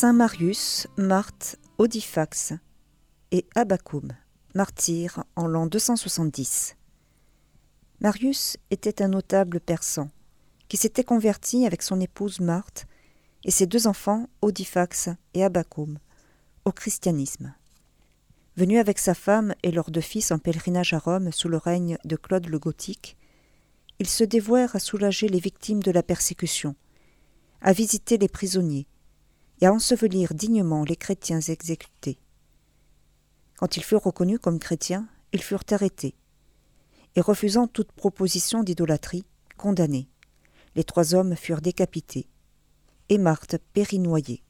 Saint Marius, Marthe, Odifax et Abacoum, martyrs en l'an 270. Marius était un notable persan qui s'était converti avec son épouse Marthe et ses deux enfants, Odifax et Abacoum, au christianisme. Venu avec sa femme et leurs deux fils en pèlerinage à Rome sous le règne de Claude le Gothique, ils se dévouèrent à soulager les victimes de la persécution, à visiter les prisonniers et à ensevelir dignement les chrétiens exécutés. Quand ils furent reconnus comme chrétiens, ils furent arrêtés et refusant toute proposition d'idolâtrie, condamnés. Les trois hommes furent décapités et Marthe périt noyée.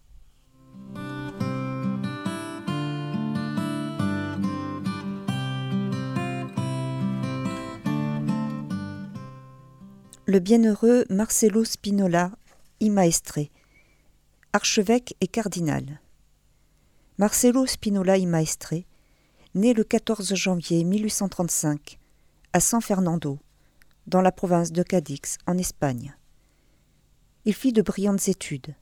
Le bienheureux Marcello Spinola y archevêque et cardinal. Marcello Spinola y Maestre, né le 14 janvier 1835 à San Fernando, dans la province de Cadix, en Espagne. Il fit de brillantes études,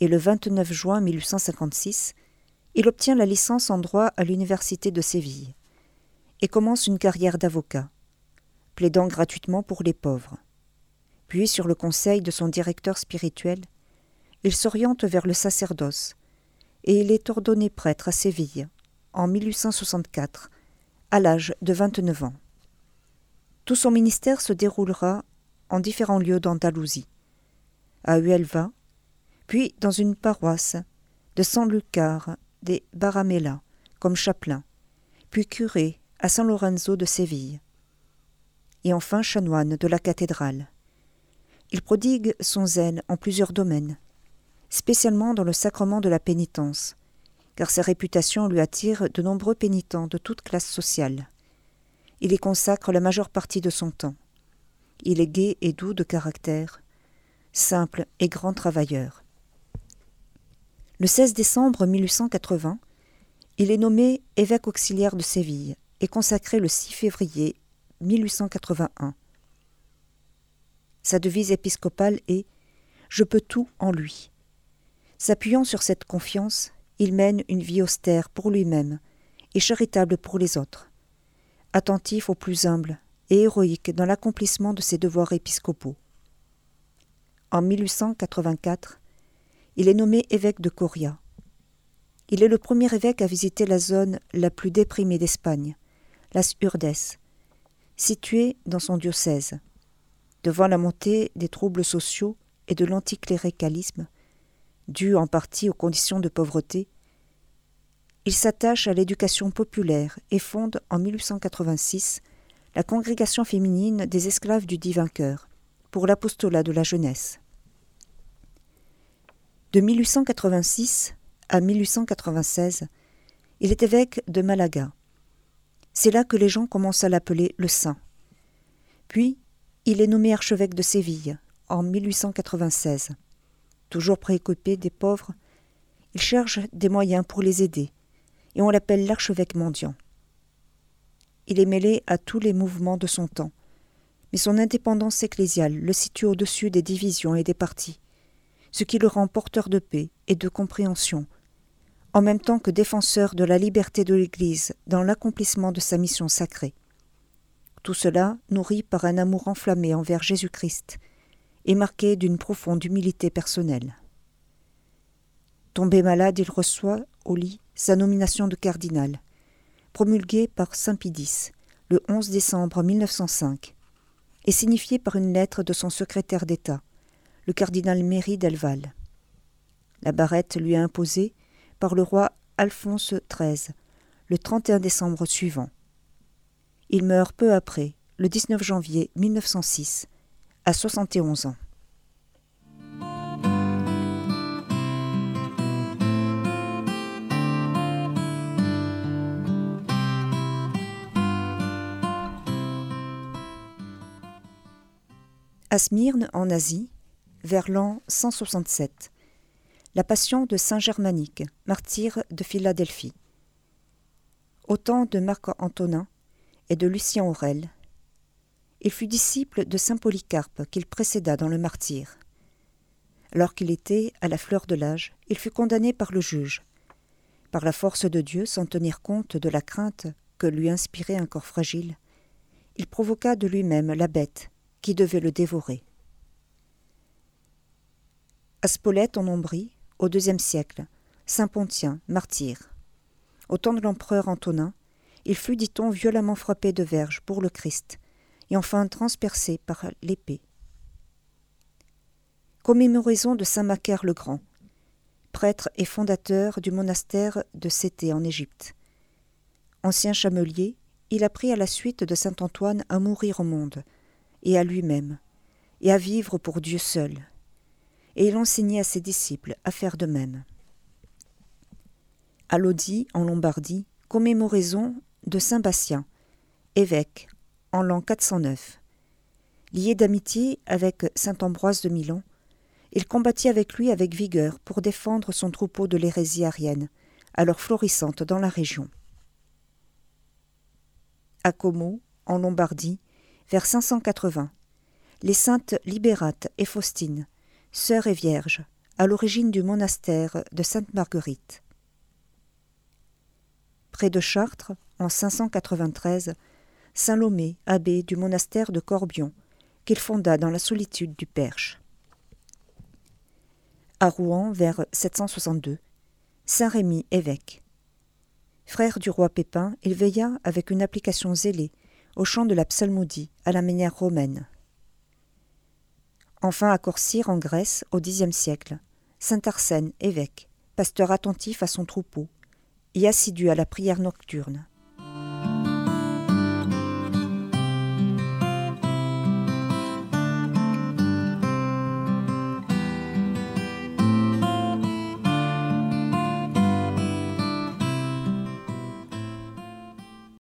et le 29 juin 1856, il obtient la licence en droit à l'université de Séville, et commence une carrière d'avocat, plaidant gratuitement pour les pauvres. Puis, sur le conseil de son directeur spirituel, il s'oriente vers le sacerdoce, et il est ordonné prêtre à Séville en 1864, à l'âge de 29 ans. Tout son ministère se déroulera en différents lieux d'Andalousie, à Huelva, puis dans une paroisse de San Lucar des Baramela comme chapelain, puis curé à San Lorenzo de Séville, et enfin chanoine de la cathédrale. Il prodigue son zèle en plusieurs domaines, spécialement dans le sacrement de la pénitence, car sa réputation lui attire de nombreux pénitents de toute classe sociale. Il y consacre la majeure partie de son temps. Il est gai et doux de caractère, simple et grand travailleur. Le 16 décembre 1880, il est nommé évêque auxiliaire de Séville et consacré le 6 février 1881. Sa devise épiscopale est Je peux tout en lui. S'appuyant sur cette confiance, il mène une vie austère pour lui-même et charitable pour les autres attentif aux plus humbles et héroïque dans l'accomplissement de ses devoirs épiscopaux. En 1884, il est nommé évêque de Coria. Il est le premier évêque à visiter la zone la plus déprimée d'Espagne, las Urdes, située dans son diocèse. Devant la montée des troubles sociaux et de l'anticléricalisme, dus en partie aux conditions de pauvreté, il s'attache à l'éducation populaire et fonde en 1886 la congrégation féminine des esclaves du divin cœur pour l'apostolat de la jeunesse. De 1886 à 1896, il est évêque de Malaga. C'est là que les gens commencent à l'appeler le Saint. Puis, il est nommé archevêque de Séville en 1896. Toujours préoccupé des pauvres, il cherche des moyens pour les aider et on l'appelle l'archevêque mendiant. Il est mêlé à tous les mouvements de son temps, mais son indépendance ecclésiale le situe au-dessus des divisions et des partis, ce qui le rend porteur de paix et de compréhension, en même temps que défenseur de la liberté de l'Église dans l'accomplissement de sa mission sacrée. Tout cela nourri par un amour enflammé envers Jésus-Christ et marqué d'une profonde humilité personnelle. Tombé malade, il reçoit, au lit, sa nomination de cardinal, promulguée par Saint Pidis le 11 décembre 1905 et signifiée par une lettre de son secrétaire d'État, le cardinal Méry d'Elval. La barrette lui est imposée par le roi Alphonse XIII le 31 décembre suivant. Il meurt peu après, le 19 janvier 1906, à 71 ans. À Smyrne, en Asie, vers l'an 167, la passion de Saint Germanique, martyr de Philadelphie. Au temps de Marc Antonin et de Lucien Aurel, il fut disciple de Saint Polycarpe qu'il précéda dans le martyr. Alors qu'il était à la fleur de l'âge, il fut condamné par le juge. Par la force de Dieu, sans tenir compte de la crainte que lui inspirait un corps fragile, il provoqua de lui-même la bête qui devait le dévorer. À Spolète en Ombrie, au deuxième siècle, Saint Pontien, martyr. Au temps de l'empereur Antonin, il fut, dit-on, violemment frappé de verge pour le Christ, et enfin transpercé par l'épée. Commémoraison de Saint Macaire le Grand, prêtre et fondateur du monastère de Cété en Égypte. Ancien chamelier, il apprit à la suite de saint Antoine à mourir au monde, et à lui-même, et à vivre pour Dieu seul. Et il enseignait à ses disciples à faire de même. À en Lombardie, commémoraison de saint Bastien, évêque, en l'an 409. Lié d'amitié avec saint Ambroise de Milan, il combattit avec lui avec vigueur pour défendre son troupeau de l'hérésie arienne, alors florissante dans la région. À Como, en Lombardie, vers 580, les saintes Libérate et Faustine, sœurs et vierges, à l'origine du monastère de Sainte-Marguerite. Près de Chartres, en 593, Saint Lomé, abbé du monastère de Corbion, qu'il fonda dans la solitude du Perche. À Rouen, vers 762, Saint Rémy, évêque. Frère du roi Pépin, il veilla avec une application zélée au chant de la psalmodie à la manière romaine. Enfin à Corcyre, en Grèce, au Xe siècle, Saint Arsène, évêque, pasteur attentif à son troupeau, et assidu à la prière nocturne.